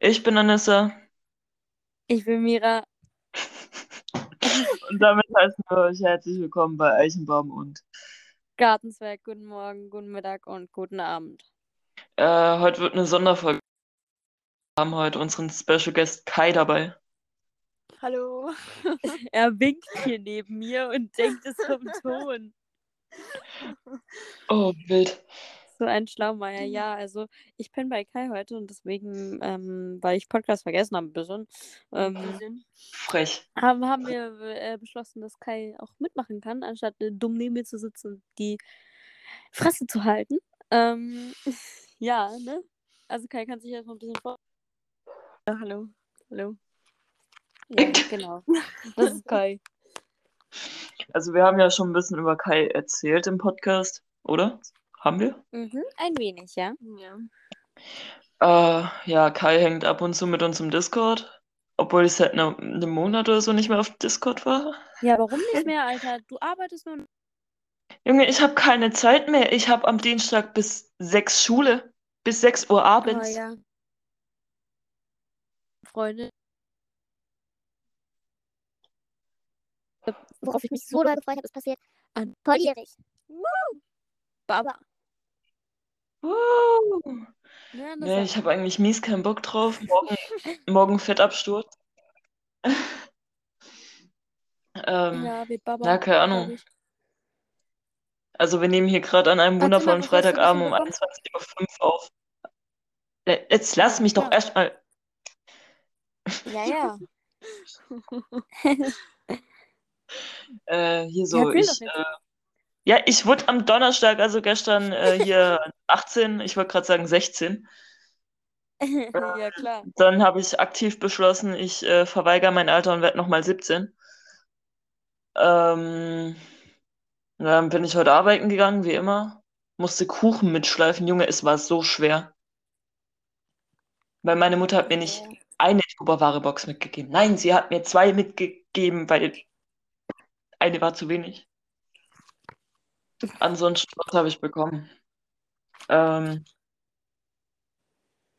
Ich bin Anissa. Ich bin Mira. Und damit heißen wir euch herzlich willkommen bei Eichenbaum und Gartenzwerg. Guten Morgen, guten Mittag und guten Abend. äh, heute wird eine Sonderfolge. Wir haben heute unseren Special Guest Kai dabei. Hallo. Er winkt hier neben mir und denkt es vom Ton. Oh, wild. So ein Schlaumeier. Ja, also ich bin bei Kai heute und deswegen, ähm, weil ich Podcast vergessen habe ein bisschen, ähm, Frech. haben, haben wir äh, beschlossen, dass Kai auch mitmachen kann, anstatt äh, dumm neben mir zu sitzen und die Fresse zu halten. Ähm, ja, ne? Also Kai kann sich erstmal ein bisschen vor. Ja, hallo. Hallo. Ja, genau. Das ist Kai. Also wir haben ja schon ein bisschen über Kai erzählt im Podcast, oder? Haben wir? Mhm, ein wenig, ja. Ja. Äh, ja, Kai hängt ab und zu mit uns im Discord, obwohl ich seit einem Monat oder so nicht mehr auf Discord war. Ja, warum nicht mehr, Alter? Du arbeitest nur. Junge, ich habe keine Zeit mehr. Ich habe am Dienstag bis 6 Schule, bis 6 Uhr abends. ja. Freunde. Worauf ich mich so doll gefreut habe, ist passiert. An Volljährig. Baba. Woo. Ja, Nee, ich habe eigentlich mies keinen Bock drauf. Morgen, morgen Fettabsturz. ähm, ja, wie Baba. ja, keine Ahnung. Also wir nehmen hier gerade an einem wundervollen Freitagabend um bekommen? 21.05 Uhr auf. Le- Jetzt lass Ja, mich doch klar. erstmal. Ja, ja. Äh, hier so, erzähl ich, doch äh, ja, ich wurde am Donnerstag, also gestern, äh, hier 18, ich wollte gerade sagen 16. ja, klar. Dann habe ich aktiv beschlossen, ich äh, verweigere mein Alter und werde nochmal 17. Ähm, dann bin ich heute arbeiten gegangen, wie immer. Musste Kuchen mitschleifen. Junge, es war so schwer. Weil meine Mutter hat mir nicht eine Tupperware-Box mitgegeben. Nein, sie hat mir zwei mitgegeben, weil eine war zu wenig. Ansonsten, was habe ich bekommen? Ähm,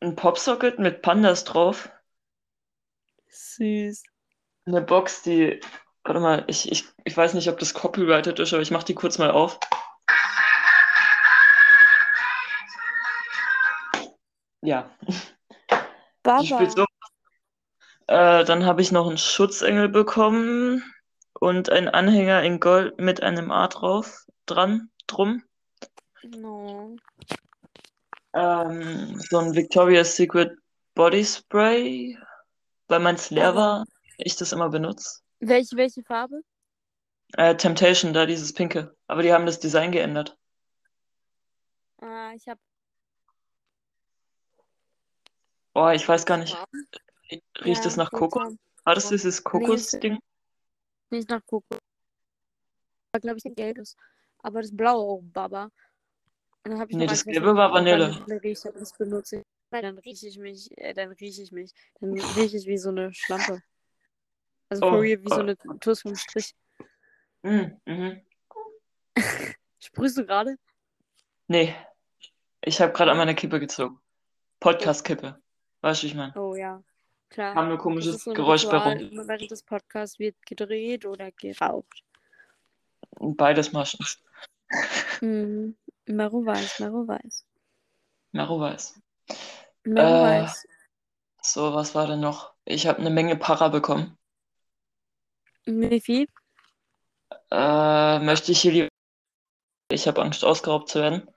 ein Popsocket mit Pandas drauf. Süß. Eine Box, die. Warte mal, ich, ich, ich weiß nicht, ob das copyrighted ist, aber ich mach die kurz mal auf. Ja, die spielt so. Baba. Äh, dann habe ich noch einen Schutzengel bekommen und einen Anhänger in Gold mit einem A drauf, dran, drum. No. Ähm, so ein Victoria's Secret Body Spray, weil meins leer Aber- war, ich das immer benutze. Welche, welche Farbe? Äh, Temptation, da dieses Pinke. Aber die haben das Design geändert. Ah, ich hab. Oh, ich weiß gar nicht. Riecht ja, das nach Kokos? War das dieses Kokos-Ding? Nicht nach Kokos. War, glaube ich, ein gelbes. Aber das blaue auch Baba. Und dann habe ich Nee, das gelbe war Vanille. riecht, aber das benutze ich. Weil dann rieche ich mich, äh, dann rieche ich mich. Dann rieche ich wie so eine Schlampe. Also Oh, real, wie so oh. eine Tuss vom Strich. Mhm, mhm. Sprühst du gerade? Nee, ich habe gerade an meiner Kippe gezogen. Podcast-Kippe. Weißt du, ich meine? Oh ja, klar. Nur Das komisches so ein Geräusch bei Ritual. rum. Immer während des Podcasts wird gedreht oder geraucht. Beides Maschen. Mhm. Maro weiß, Maro weiß. Maro weiß. Maro Äh, weiß. So, was war denn noch? Ich habe eine Menge Para bekommen. Wie viel? Äh, möchte ich hier lieber. Ich habe Angst, ausgeraubt zu werden.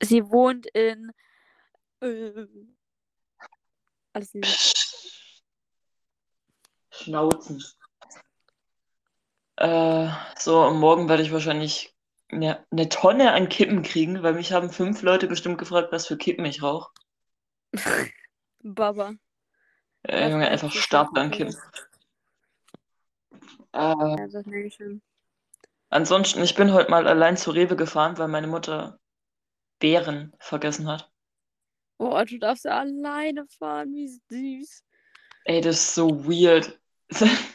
Sie wohnt in. Äh, alles liebe. Schnauzen. Äh, so, morgen werde ich wahrscheinlich eine, eine Tonne an Kippen kriegen, weil mich haben fünf Leute bestimmt gefragt, was für Kippen ich rauche. Baba. Äh, Junge, einfach Stapel an. Kippen. Äh, Ja, das ich schon. ansonsten, ich bin heute mal allein zu Rewe gefahren, weil meine Mutter Beeren vergessen hat. Oh, du darfst alleine fahren, wie süß. Ey, das ist so weird.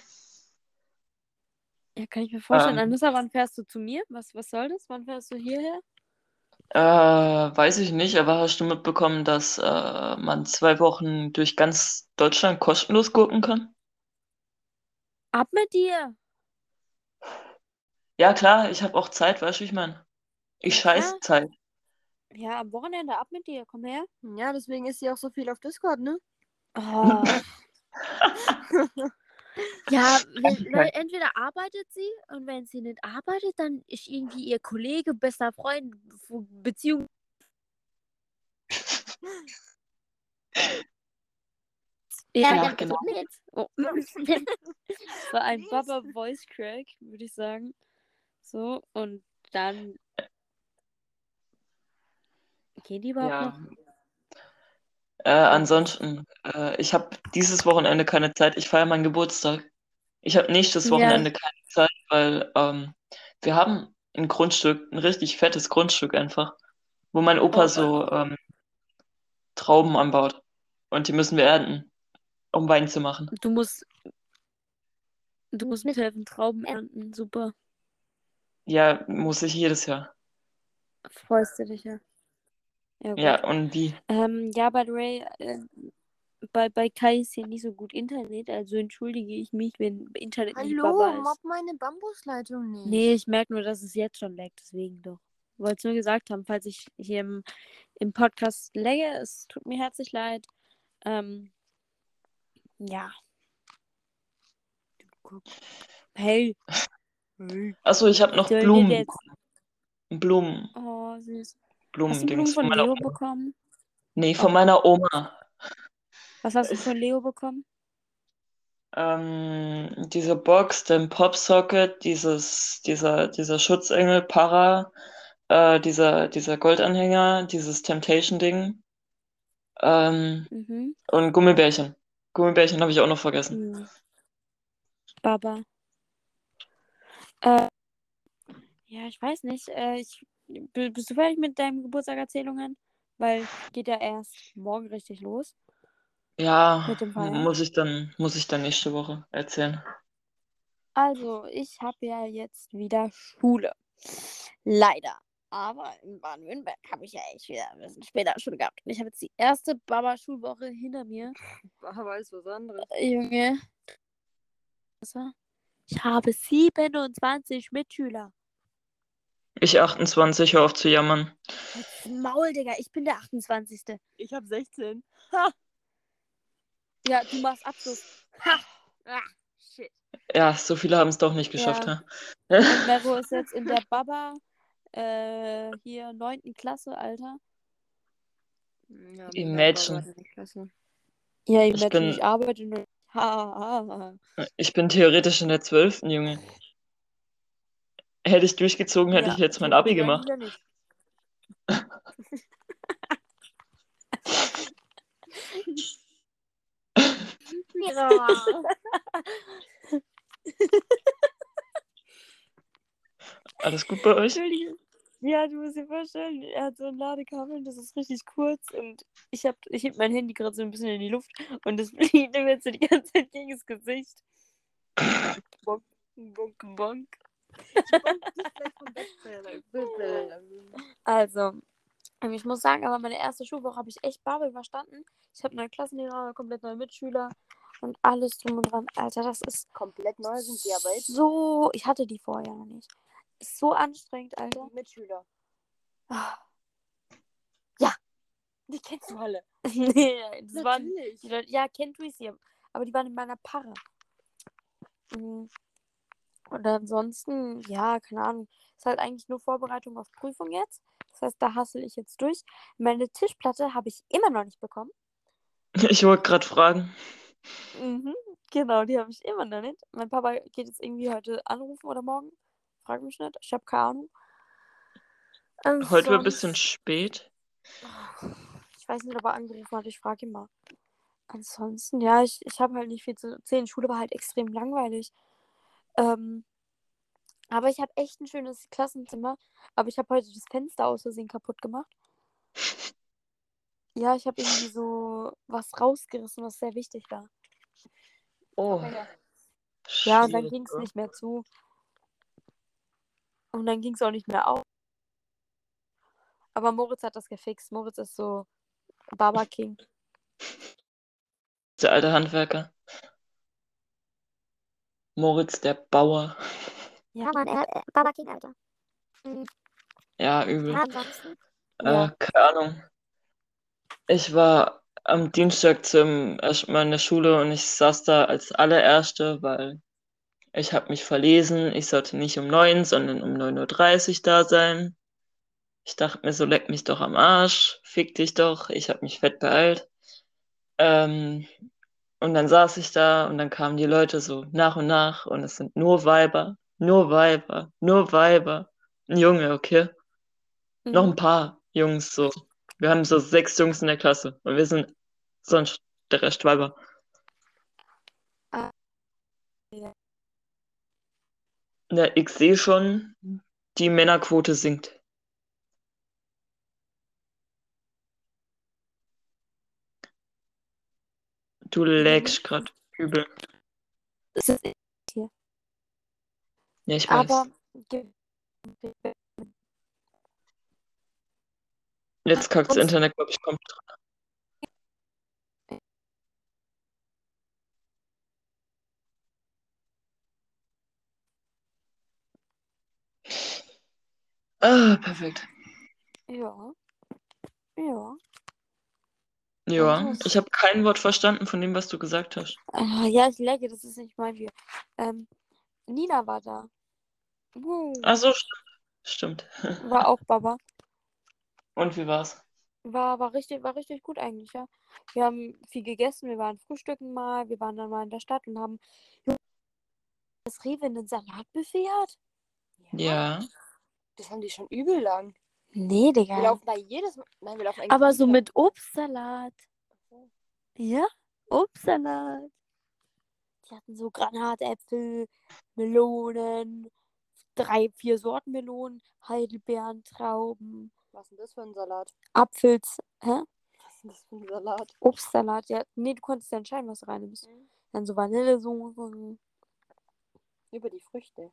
Ja, kann ich mir vorstellen. Ähm. Anissa, wann fährst du zu mir? Was, was soll das? Wann fährst du hierher? Äh, weiß ich nicht, aber hast du mitbekommen, dass äh, man zwei Wochen durch ganz Deutschland kostenlos gucken kann? Ab mit dir! Ja, klar, ich habe auch Zeit, weißt du, wie ich meine? Ich Ja, scheiß klar. Zeit. Ja, am Wochenende ab mit dir. Komm her. Ja, deswegen ist sie auch so viel auf Discord, ne? Oh. ja, wenn. Leute, entweder arbeitet sie und wenn sie nicht arbeitet, dann ist irgendwie ihr Kollege, bester Freund, Beziehung. Ja, Ja, genau. Oh. Das war ein Baba Voice Crack, würde ich sagen. So, und dann. Gehen die überhaupt Ja. noch? Äh, ansonsten, äh, ich habe dieses Wochenende keine Zeit. Ich feiere meinen Geburtstag. Ich habe nächstes Ja. Wochenende keine Zeit, weil ähm, wir haben ein Grundstück, ein richtig fettes Grundstück einfach, wo mein Opa Oh. so ähm, Trauben anbaut. Und die müssen wir ernten, um Wein zu machen. Du musst. Du musst mithelfen, Trauben ernten. Super. Ja, muss ich jedes Jahr. Freust du dich ja. Ja, gut. Ja, und wie? Ähm, ja, by the way, äh, bei, bei Kai ist hier nicht so gut Internet, also entschuldige ich mich, wenn Internet nicht Hallo, Baba mob ist. meine Bambusleitung nicht. Nee, ich merke nur, dass es jetzt schon leckt, deswegen doch. Wollte es nur gesagt haben, falls ich hier im, im Podcast läge, es tut mir herzlich leid. Ähm, ja. Hey. Achso, ich habe noch Blumen. Blumen, Oh, süß. Hast du Blumendings Blumen von Leo Oma. bekommen? Nee, von Oh. meiner Oma. Was hast du von Leo bekommen? Ähm, diese Box, den Popsocket, dieses, dieser, dieser Schutzengel, Para, äh, dieser, dieser Goldanhänger, dieses Temptation-Ding, ähm, Mhm. und Gummibärchen. Gummibärchen habe ich auch noch vergessen. Hm. Baba. Äh, ja, ich weiß nicht. Äh, ich, bist du fertig mit deinen Geburtstagserzählungen? Weil geht ja erst morgen richtig los. Ja, Mit dem Feiern? muss ich dann, muss ich dann nächste Woche erzählen. Also, ich habe ja jetzt wieder Schule. Leider. Aber in Baden-Württemberg habe ich ja echt wieder ein bisschen später Schule gehabt. Und ich habe jetzt die erste Baba-Schulwoche hinter mir. Aber ist was anderes. Äh, Junge. Was war? Ich habe 27 Mitschüler. Ich 28, hör auf zu jammern. Halt's Maul, Digga. Ich bin der 28. Ich habe 16. Ja, du machst Abschluss. Ha! Ah, shit. Ja, so viele haben es doch nicht geschafft, Ja. ha? Und Mero ist jetzt in der Baba, äh, hier 9. Klasse, Alter. Ja, Imagine. Ja, ich, Ich ich, bin- ich arbeite nur. Ha, ha, ha. Ich bin theoretisch in der 12. Junge. Hätte ich durchgezogen, hätte Ja, ich jetzt mein Abi gemacht. Ja. Alles gut bei euch? Ja, du musst dir vorstellen, er hat so ein Ladekabel und das ist richtig kurz und ich hab, ich heb mein Handy gerade so ein bisschen in die Luft und das fliegt ihm jetzt so die ganze Zeit gegen das Gesicht. bonk, bonk, bonk. Also, ähm, ich muss sagen, aber meine erste Schulwoche habe ich echt Babel überstanden. Ich habe neue Klassenlehrer, komplett neue Mitschüler und alles drum und dran. Alter, das ist Komplett neu sind die aber jetzt so. Ich hatte die vorher noch nicht. Ist so anstrengend, Alter. die Mitschüler. Ah. Die kennst du alle. nee, das waren Natürlich. die Leute, ja, kennt Lucy, aber die waren in meiner Parre. Mhm. Und ansonsten, ja, keine Ahnung, ist halt eigentlich nur Vorbereitung auf Prüfung jetzt. Das heißt, da hassel ich jetzt durch. Meine Tischplatte habe ich immer noch nicht bekommen. Ich wollte gerade fragen. Mhm, genau, die habe ich immer noch nicht. Mein Papa geht jetzt irgendwie heute anrufen oder morgen. Frag mich nicht. Ich habe keine Ahnung. Heute war ein bisschen Ansonsten- spät. Ich weiß nicht, ob er angerufen hat. Ich frage ihn mal. Ansonsten, ja, ich, ich habe halt nicht viel zu erzählen. Schule war halt extrem langweilig. Ähm, aber ich habe echt ein schönes Klassenzimmer. Aber ich habe heute das Fenster aus Versehen kaputt gemacht. Ja, ich habe irgendwie so was rausgerissen, was sehr wichtig war. Oh. Ja, und dann ging es oder? nicht mehr zu. Und dann ging es auch nicht mehr auf. Aber Moritz hat das gefixt. Moritz ist so Baba King. Der alte Handwerker. Moritz, der Bauer. Ja, Mann, er, er, Baba King, Alter. Mhm. Ja, übel. Ja. Äh, keine Ahnung. Ich war am Dienstag zum ersten Mal in der Schule und ich saß da als allererste, weil ich habe mich verlesen. Ich sollte nicht um 9, sondern um 9.30 Uhr da sein. Ich dachte mir so, leck mich doch am Arsch, fick dich doch, ich habe mich fett beeilt. Ähm, und dann saß ich da und dann kamen die Leute so nach und nach und es sind nur Weiber, nur Weiber, nur Weiber. Ein Junge, okay? Noch ein Mhm. paar Jungs so. Wir haben so sechs Jungs in der Klasse und wir sind sonst der Rest Weiber. Ah, ja. Ja, ich sehe schon, die Männerquote sinkt. Du lagst gerade übel. Es ist Ja, ich weiß. aber Jetzt kackt das Internet, glaube ich, kommt. Ah, perfekt. ja. Ja. Ja, was? ich habe kein Wort verstanden von dem, was du gesagt hast. Ah, ja, ich lagge, das ist nicht mein Bier. Ähm, Nina war da. Uh, Ach so, stimmt. Stimmt. war auch Baba. Und wie war's? War, war richtig, war richtig gut eigentlich, ja. Wir haben viel gegessen, wir waren frühstücken mal, wir waren dann mal in der Stadt und haben das Rewe einen Salatbuffet hat. Ja. Das haben die schon übel lang. Nee, Wir Digga. laufen bei jedes Mal. Nein, wir laufen eigentlich Aber so lang. mit Obstsalat. Ja, Obstsalat. Die hatten so Granatäpfel, Melonen, drei, vier Sorten Melonen, Heidelbeeren, Trauben, Was ist denn das für ein Salat? Apfels, hä? Was ist denn das für ein Salat? Obstsalat, ja. Nee, du konntest ja entscheiden, was du reinnimmst. Mhm. Dann so Vanillesoße. Über die Früchte.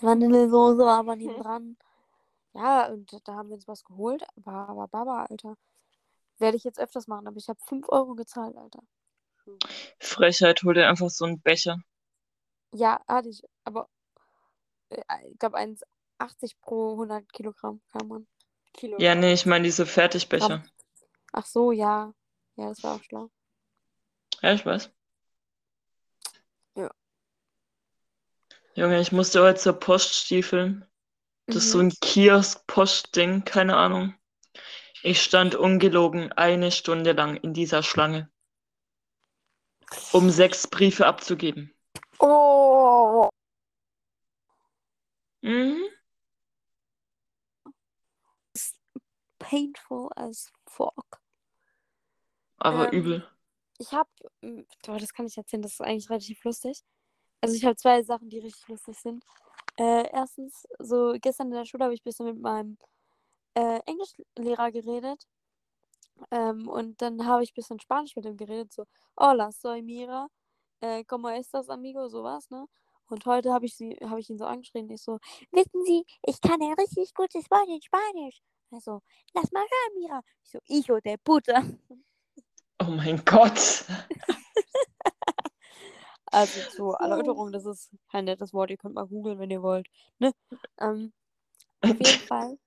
Vanillesoße war aber neben dran. Ja, und da haben wir uns was geholt. War aber Baba, Alter. Werde ich jetzt öfters machen, aber ich habe 5 Euro gezahlt, Alter. Frechheit, hol dir einfach so einen Becher. Ja, hatte ich, aber äh, ich glaube 1,80 pro 100 Kilogramm kann man. Kilo. Ja, nee, ich meine diese Fertigbecher. Ach so, ja. Ja, das war auch schlau. Ja, ich weiß. Junge, ich musste heute zur Post stiefeln. Das ist so Mhm. ein Kiosk-Post-Ding, keine Ahnung. Ich stand ungelogen eine Stunde lang in dieser Schlange, um sechs Briefe abzugeben. Oh, Mhm. painful as fuck. Aber Ähm, übel. Ich habe, das kann ich erzählen, das ist eigentlich relativ lustig. Also ich habe zwei Sachen, die richtig lustig sind. Äh, erstens, so gestern in der Schule habe ich ein bisschen mit meinem äh, Englischlehrer geredet. Ähm, und dann habe ich ein bisschen Spanisch mit ihm geredet, so, hola, soy Mira, äh, como estas, amigo, sowas, ne? Und heute habe ich, sie, habe ich ihn so angeschrien, ich so, wissen Sie, ich kann ein richtig gutes Wort in Spanisch. Also, lass mal hören, Mira. Ich so, hijo de puta. Oh mein Gott. Also zur Erläuterung, das ist kein nettes Wort, ihr könnt mal googeln, wenn ihr wollt. Ne? Ähm, auf jeden Fall.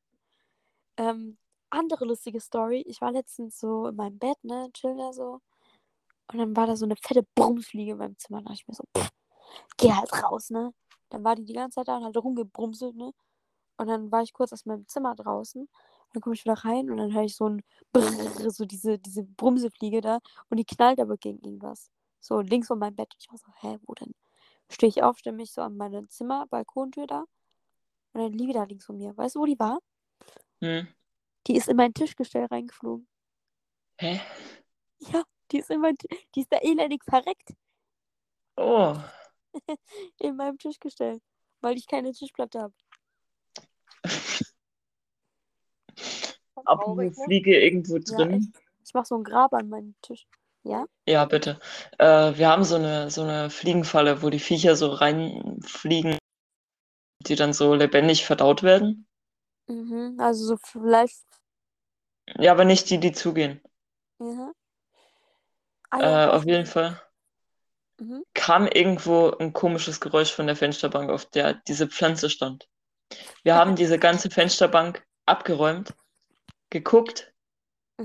Ähm, andere lustige Story. Ich war letztens so in meinem Bett, ne, chill da so. Und dann war da so eine fette Brummfliege in meinem Zimmer. Da dachte ich mir so, pff, geh halt raus, ne? Dann war die die ganze Zeit da und hat rumgebrumselt, ne? Und dann war ich kurz aus meinem Zimmer draußen. Dann komme ich wieder rein und dann höre ich so ein Brrrr, so diese, diese Brumsefliege da. Und die knallt aber gegen irgendwas. So links von meinem Bett. Ich war so, hä, wo denn? Stehe ich auf, stelle mich so an meine Zimmer, Balkontür da. Und dann liege da links von mir. Weißt du, wo die war? Hm. Die ist in mein Tischgestell reingeflogen. Hä? Ja, die ist in mein, die ist da elendig verreckt Oh. in meinem Tischgestell, weil ich keine Tischplatte habe. Ab ne? Fliege irgendwo Ja, drin. echt. Ich mache so ein Grab an meinen Tisch. Ja? Ja, bitte. Äh, wir haben so eine, so eine Fliegenfalle, wo die Viecher so reinfliegen die dann so lebendig verdaut werden. Mhm. Also so vielleicht. Ja, aber nicht die, die zugehen. Ja. Ah, Äh, auf jeden. Fall Mhm. kam irgendwo ein komisches Geräusch von der Fensterbank, auf der diese Pflanze stand. Wir haben diese ganze Fensterbank abgeräumt, geguckt,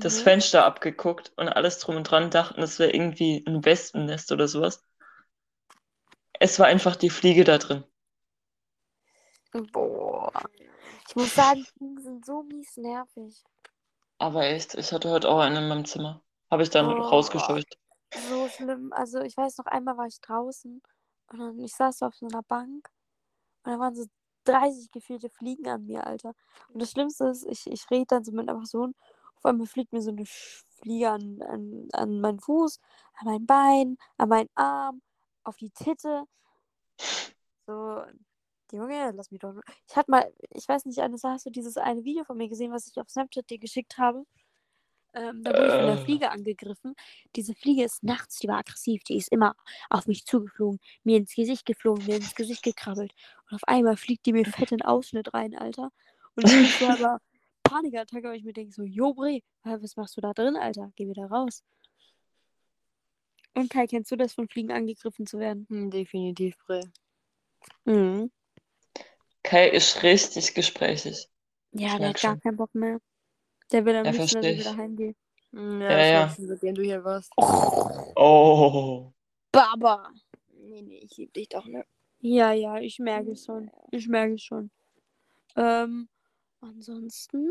das Mhm. Fenster abgeguckt und alles drum und dran, dachten, es wäre irgendwie ein Wespennest oder sowas. Es war einfach die Fliege da drin. Boah. Ich muss sagen, Fliegen sind so mies nervig. Aber echt, ich hatte heute auch einen in meinem Zimmer. Habe ich dann Oh. rausgescheucht. So schlimm. Also ich weiß noch einmal war ich draußen und dann, ich saß auf so einer Bank und da waren so 30 gefühlte Fliegen an mir, Alter. Und das Schlimmste ist, ich, ich rede dann so mit einer Person, auf einmal fliegt mir so eine Fliege an, an, an meinen Fuß, an mein Bein, an meinen Arm, auf die Titte. So, Junge, lass mich doch. Ich hatte mal, ich weiß nicht, Anissa, hast du dieses eine Video von mir gesehen, was ich auf Snapchat dir geschickt habe? Ähm, da wurde ich von der Äh. Fliege angegriffen. Diese Fliege ist nachts, die war aggressiv, die ist immer auf mich zugeflogen, mir ins Gesicht geflogen, mir ins Gesicht gekrabbelt. Und auf einmal fliegt die mir fett in den Ausschnitt rein, Alter. Und ich so aber Panikattacke, weil ich mir denke so, Jo Bre, was machst du da drin, Alter? Geh wieder raus. Und Kai, kennst du das, von Fliegen angegriffen zu werden? Hm, definitiv, Bre. Mhm. Kai ist richtig gesprächig. Ja, Ich der hat gar schon. keinen Bock mehr. Der will am Ja, liebsten, dass ich wieder heimgehe. Hm, Ja, Ja, das ja. du, seitdem du hier warst. Oh. Baba. Nee, nee, ich lieb dich doch, ne? Ja, ja, ich merke es schon. Ich merke es schon. Ähm, ansonsten.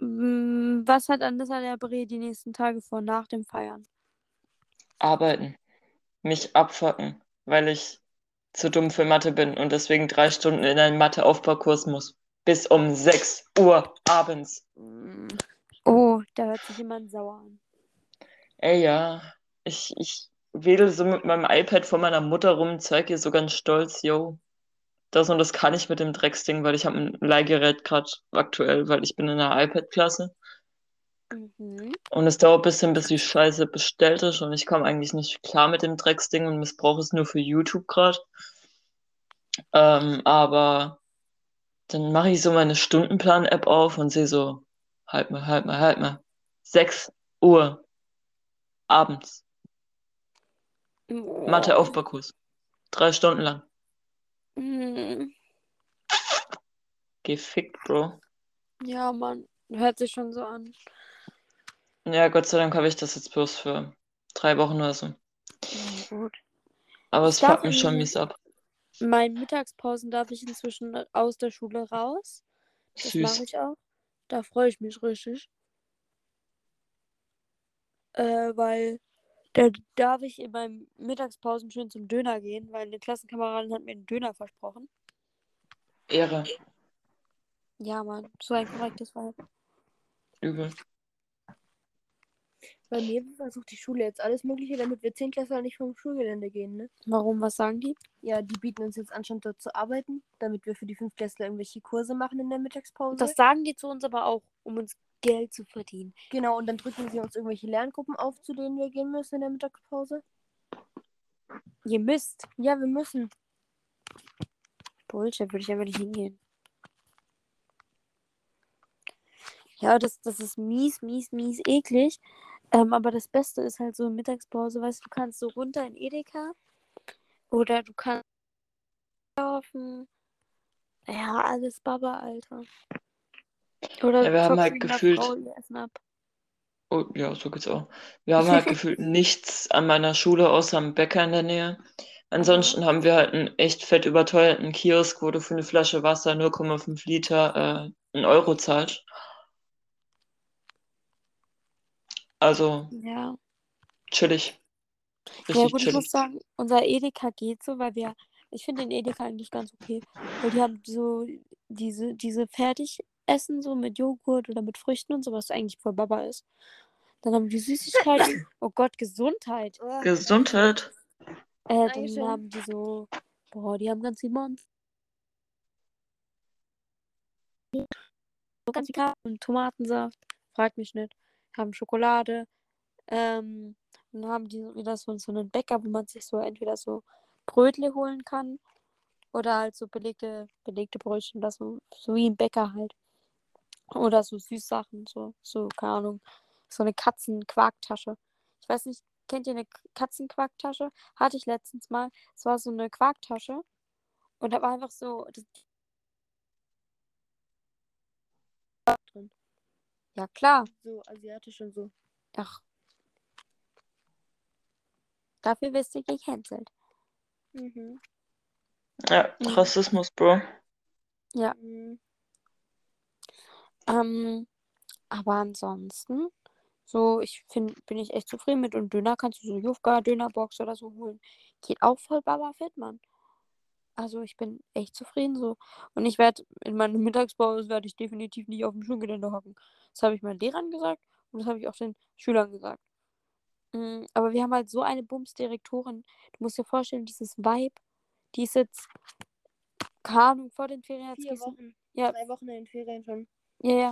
mm, Was hat Anissa der Bre die nächsten Tage vor, nach dem Feiern? Arbeiten. Mich abfacken, weil ich zu dumm für Mathe bin und deswegen drei Stunden in einen Mathe-Aufbaukurs muss. Bis um 6 Uhr abends. Oh, da hört sich jemand sauer an. Ey, ja. Ich, ich wedel so mit meinem iPad vor meiner Mutter rum, zeig ihr so ganz stolz, yo. Das und das kann ich mit dem Drecksding, weil ich habe ein Leihgerät gerade aktuell, weil ich bin in einer iPad-Klasse. Mhm. Und es dauert ein bisschen, bis die Scheiße bestellt ist und ich komme eigentlich nicht klar mit dem Drecksding und missbrauche es nur für YouTube gerade. Ähm, aber dann mache ich so meine Stundenplan-App auf und sehe so, halt mal, halt mal, halt mal. 6 Uhr abends. Oh. Mathe-Aufbaukurs. Drei Stunden lang. Mm. Gefickt, Bro. Ja, Mann. Hört sich schon so an. Ja, Gott sei Dank habe ich das jetzt bloß für drei Wochen oder so. Ja, gut. Aber es fuckt mich schon mies ab. In meinen Mittagspausen darf ich inzwischen aus der Schule raus. Das mache ich auch. Da freue ich mich richtig. Äh, weil da darf ich in meinen Mittagspausen schön zum Döner gehen, weil eine Klassenkameradin hat mir einen Döner versprochen. Ehre. Ja, Mann, so ein korrektes Vibe. Übel. Bei mir versucht die Schule jetzt alles Mögliche, damit wir Zehntklässler nicht vom Schulgelände gehen, ne? Warum, was sagen die? Ja, die bieten uns jetzt an, schon dort zu arbeiten, damit wir für die Fünftklässler irgendwelche Kurse machen in der Mittagspause. Das sagen die zu uns aber auch, um uns Geld zu verdienen. genau, und dann drücken sie uns irgendwelche Lerngruppen auf, zu denen wir gehen müssen in der Mittagspause. Ihr müsst. Ja, wir müssen. Bullshit, würde ich einfach nicht hingehen. Ja, das, das ist mies, mies, mies eklig. Ähm, aber das Beste ist halt so in Mittagspause, weißt du, du kannst so runter in Edeka oder du kannst laufen. Ja, alles Baba, Alter. Oder Ja, wir haben halt gefühlt-. Oh, ja, so geht's auch. Wir haben halt gefühlt nichts an meiner Schule außer einem Bäcker in der Nähe. Ansonsten haben wir halt einen echt fett überteuerten Kiosk, wo du für eine Flasche Wasser 0,5 Liter äh, einen Euro zahlst. Also Ja. chillig. Ja, Richtig gut, ich muss sagen, unser Edeka geht so, weil wir, ich finde den Edeka eigentlich ganz okay, weil die haben so diese, diese Fertigessen so mit Joghurt oder mit Früchten und so, was eigentlich voll Baba ist. Dann haben die Süßigkeiten. Oh Gott, Gesundheit. Gesundheit. Äh, dann Dankeschön. haben die so, boah, die haben ganz viel Monster. So ganz viel und Tomatensaft. Fragt mich nicht. Haben Schokolade. Ähm, dann haben die wieder so, so einen Bäcker, wo man sich so entweder so Brötle holen kann Oder halt so belegte, belegte Brötchen, das so, so wie ein Bäcker halt. Oder so Süßsachen, so, so, keine Ahnung. So eine Katzenquarktasche. Ich weiß nicht, kennt ihr eine Katzenquarktasche? Hatte ich letztens mal. Es war so eine Quarktasche. Und da war einfach so. Das drin. Ja, klar. So asiatisch und so. Ach. Dafür wirst du gecancelt. Mhm. Ja. Rassismus, Bro. Ja. Mhm. Ähm, aber ansonsten, so, ich find, bin ich echt zufrieden mit. Und Döner kannst du so Jufka, Dönerbox oder so holen. Geht auch voll Baba fit, Mann. Also ich bin echt zufrieden so. Und ich werde in meiner Mittagspause werde ich definitiv nicht auf dem Schulgelände hocken. Das habe ich meinen Lehrern gesagt und das habe ich auch den Schülern gesagt. Mm, Aber wir haben halt so eine Bums-Direktorin. Du musst dir vorstellen, dieses Vibe, die ist jetzt, keine Ahnung, vor den Ferien Vier Wochen. Ja. Drei Wochen in den Ferien schon. Ja, ja.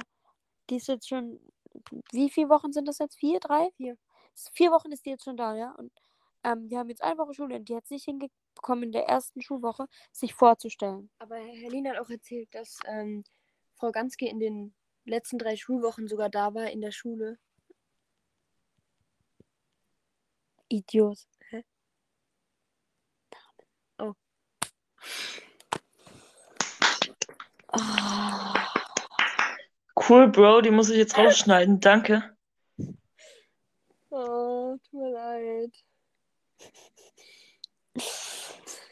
Die ist jetzt schon. Wie viele Wochen sind das jetzt? Vier, drei? Vier. Vier Wochen ist die jetzt schon da, ja. Und ähm, wir haben jetzt eine Woche Schule und die hat es nicht hingekommen, in der ersten Schulwoche sich vorzustellen. Aber Herr Lien hat auch erzählt, dass ähm, Frau Ganske in den letzten drei Schulwochen sogar da war in der Schule. Idiot. Hä? Oh. Ah, Cool, Bro, die muss ich jetzt rausschneiden. Danke. Oh, tut mir leid.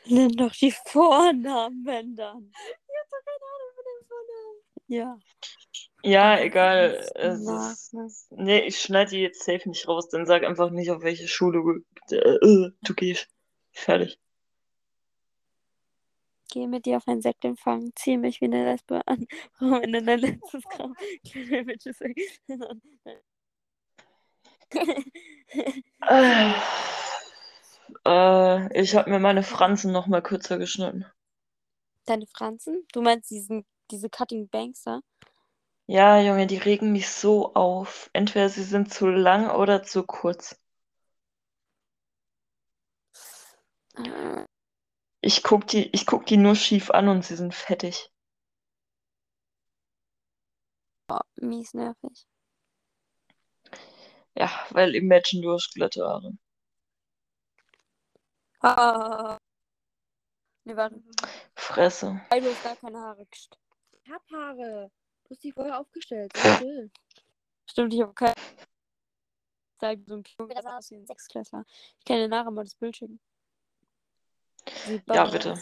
nimm doch die Vornamen dann. Ich hab doch keine Ahnung von dem Vornamen. Ja. Ja, egal. Es ist, nee, ich schneide die jetzt safe nicht raus. Dann sag einfach nicht, auf welche Schule du, äh, äh, du gehst. Fertig. Gehe mit dir auf einen Sektempfang, ziehe mich wie eine Lesbe an, rum in dein letztes Grau. Kleine Bitches. Äh, äh, ich habe mir meine Fransen noch mal kürzer geschnitten. Deine Franzen? Du meinst diesen, diese Cutting Banks da? Ja, Junge, die regen mich so auf. Entweder sie sind zu lang oder zu kurz. Äh, Ich guck die, ich guck die nur schief an und sie sind fettig. oh, mies nervig. Ja, weil Imagine, du hast glatte Haare. Ah. Nee, warte. Fresse. Ey, du hast gar keine Haare. Ich hab Haare. Du hast die vorher aufgestellt. Still. Stimmt, ich habe keine. Zeig so ein Kind, Das das war- aus wie ein Sechsklässler. Ich kann dir nachher mal das Bild schicken. Ja, bitte.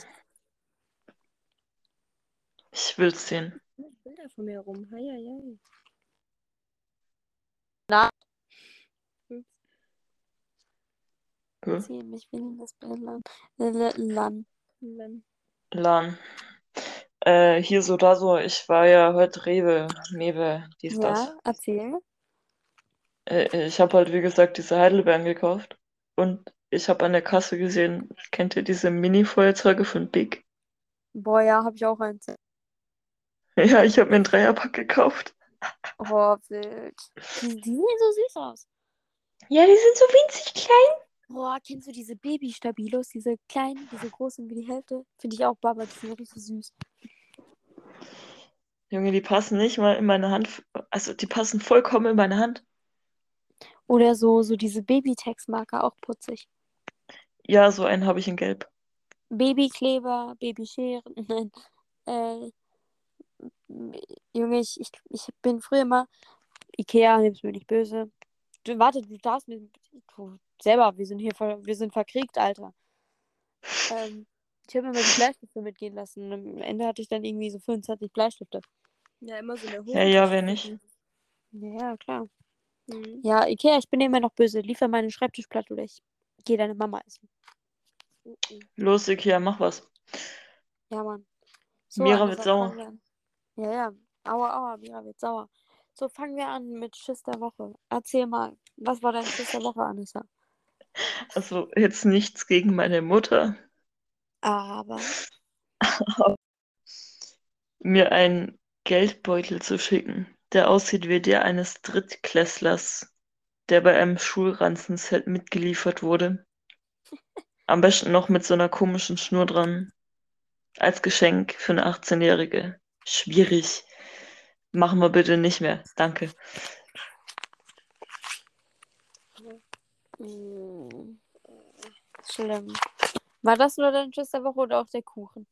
Ich will's sehen. Bilder von mir rum. Hei, hei, hei. Na. Zieh mich wie in das Bild lan. Lan. Dann- Lan. Äh, hier so, da so. Ich war ja heute Rewe, Mewe, dies, das. Ja, erzähl. Äh, ich habe halt, wie gesagt, diese Heidelbeeren gekauft. Und ich habe an der Kasse gesehen, kennt ihr diese Mini-Feuerzeuge von Big? Boah, ja, hab ich auch eins. Ja, ich habe mir einen Dreierpack gekauft. Oh, wild. Die, die sehen so süß aus. Ja, die sind so winzig klein. Boah, kennst du diese Baby-Stabilos? Diese kleinen, diese großen wie die Hälfte? Finde ich auch Baba, die sind richtig süß. Junge, die passen nicht mal in meine Hand. Also, die passen vollkommen in meine Hand. Oder so, so diese Baby-Tex-Marker, auch putzig. Ja, so einen habe ich in Gelb. Babykleber, Babyscheren, nein. Äh, Junge, ich, ich, ich bin früher immer. Ikea, nimm's mir nicht böse. Du, warte, du darfst mir. Du, selber, wir sind hier ver, wir sind verkriegt, Alter. Ähm, ich habe mir mal die Bleistifte mitgehen lassen. Und am Ende hatte ich dann irgendwie so 25 Bleistifte. Ja, immer so in der Ja, ja, wer Hosentasche nicht? Ja, klar. Mhm. Ja, Ikea, ich bin immer noch böse. Liefer meine Schreibtischplatte oder ich gehe deine Mama essen. Los, Ikea, mach was. Ja, Mann. So, Mira Anissa, wird sauer. wir. Ja, ja. Aua, aua, Mira wird sauer. So, fangen wir an mit Schiss der Woche. Erzähl mal, was war dein Schiss der Woche, Anissa? Also, jetzt nichts gegen meine Mutter. Aber, Mir einen Geldbeutel zu schicken, der aussieht wie der eines Drittklässlers, der bei einem Schulranzenset mitgeliefert wurde. Am besten noch mit so einer komischen Schnur dran. als Geschenk für eine 18-Jährige. Schwierig. Machen wir bitte nicht mehr. Danke. Hm. Schlimm. War das nur dein Tschüss der Woche oder auch der Kuchen?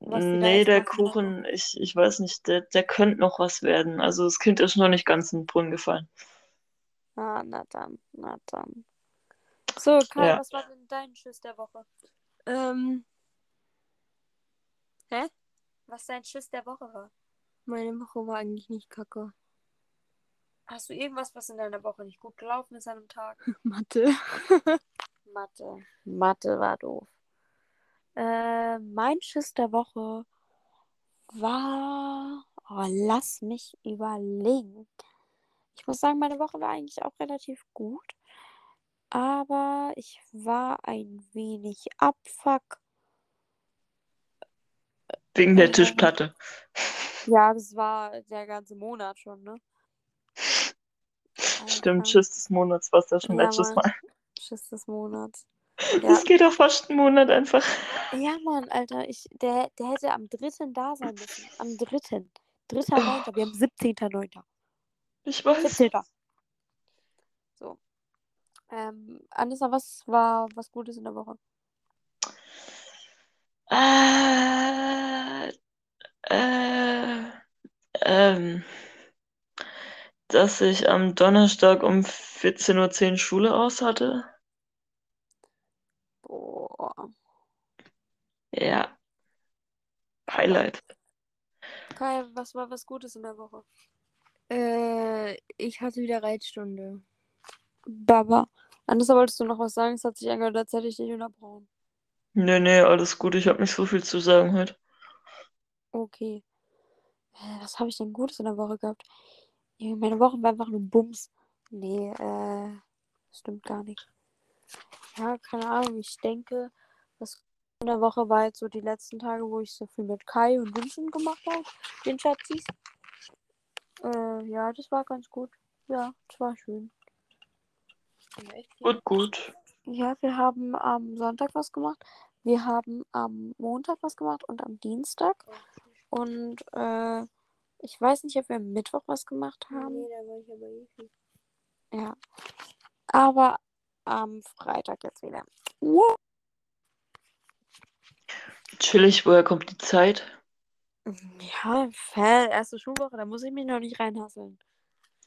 Was Nee, der? Kuchen, ich, ich weiß nicht, der, der könnte noch was werden. Also das Kind ist noch nicht ganz in den Brunnen gefallen. Ah, na dann, na dann. So, Kai, Ja. was war denn dein Tschüss der Woche? Ähm, Was dein Tschüss der Woche war? meine Woche war eigentlich nicht kacke. Hast du irgendwas, was in deiner Woche nicht gut gelaufen ist an einem Tag? Mathe. Mathe. Mathe war doof. Äh, mein Schiss der Woche war. Oh, lass mich überlegen. Ich muss sagen, meine Woche war eigentlich auch relativ gut. Aber ich war ein wenig abfuck. Wegen der Tischplatte. Ja, das war der ganze Monat schon, ne? Stimmt. Tschüss des Monats war es ja schon Ja, letztes Mann. Mal. Schiss des Monats. Ja. Das geht auch fast einen Monat einfach. Ja, Mann, Alter, ich, der, der hätte am 3. da sein müssen. Am 3. 3.9. Wir haben 17.9. Ich weiß. 17. Ähm, Anissa, was war was Gutes in der Woche? Äh, äh, ähm, dass ich am Donnerstag um 14.10 Uhr Schule aus hatte. Boah. Ja. Highlight. Kai, was war was Gutes in der Woche? Äh, ich hatte wieder Reitstunde. Baba. Anissa, wolltest du noch was sagen? Es hat sich angehört, als hätte ich dich unterbrochen. Nee, nee, alles gut. Ich habe nicht so viel zu sagen heute. Okay. Äh, was habe ich denn Gutes in der Woche gehabt? Meine Woche war einfach nur Bums. Nee, äh, stimmt gar nicht. Ja, keine Ahnung. Ich denke, das in der Woche war jetzt so die letzten Tage, wo ich so viel mit Kai und Vincent gemacht habe, den Schatzis. Äh, ja, das war ganz gut. Ja, das war schön. Gut, gut. Ja, wir haben am Sonntag was gemacht. Wir haben am Montag was gemacht und am Dienstag. Und äh, ich weiß nicht, ob wir am Mittwoch was gemacht haben. Nee, da war ich aber eh viel. Ja. Aber am Freitag jetzt wieder. Wow. Chillig, woher kommt die Zeit? Ja, fair. Erste Schulwoche, da muss ich mich noch nicht reinhasseln.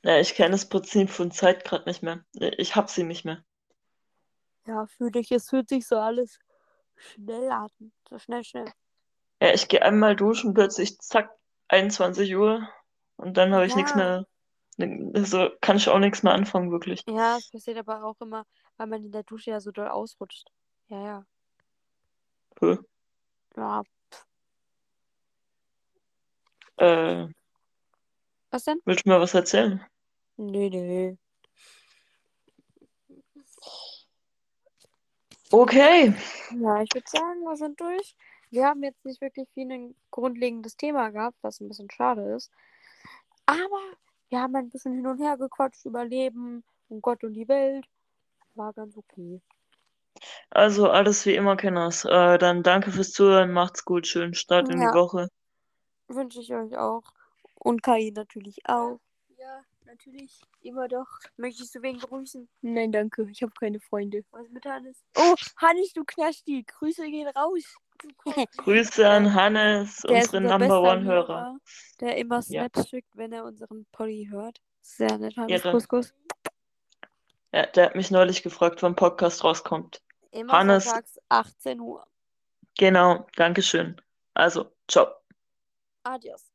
Ja, ich kenne das Prinzip von Zeit gerade nicht mehr. Ich hab sie nicht mehr. Ja, für dich, es fühlt sich so alles schnell an. So schnell, schnell. Ja, ich gehe einmal duschen, plötzlich zack, 21 Uhr und dann habe ich nichts Ja. mehr. Also kann ich auch nichts mehr anfangen, wirklich. Ja, es passiert aber auch immer, weil man in der Dusche ja so doll ausrutscht. Ja, ja. Hä? Ja. Äh, Was denn? willst du mir was erzählen? Nee, nee. Okay. Ja, ich würde sagen, wir sind durch. Wir haben jetzt nicht wirklich viel ein grundlegendes Thema gehabt, was ein bisschen schade ist. Aber wir haben ein bisschen hin und her gequatscht über Leben und Gott und die Welt. War ganz okay. Also alles wie immer, Kenners. Äh, dann danke fürs Zuhören, macht's gut, schönen Start in Ja. die Woche. Wünsche ich euch auch. Und Kai natürlich auch. Ja, natürlich. Immer doch. Möchtest du wen grüßen? Nein, danke. Ich habe keine Freunde. Was mit Hannes? Oh, Hannes, du Knasti. Grüße gehen raus. Grüße an Hannes, Der unseren unser Number bester One Hörer. Der immer Ja. Snaps schickt, wenn er unseren Poddy hört. Sehr nett, Hannes. Ehre. Kuss, Kuss. Ja, der hat mich neulich gefragt, wann Podcast rauskommt. Immer Hannes. sonntags 18 Uhr. Genau, Dankeschön. Also, ciao. Adios.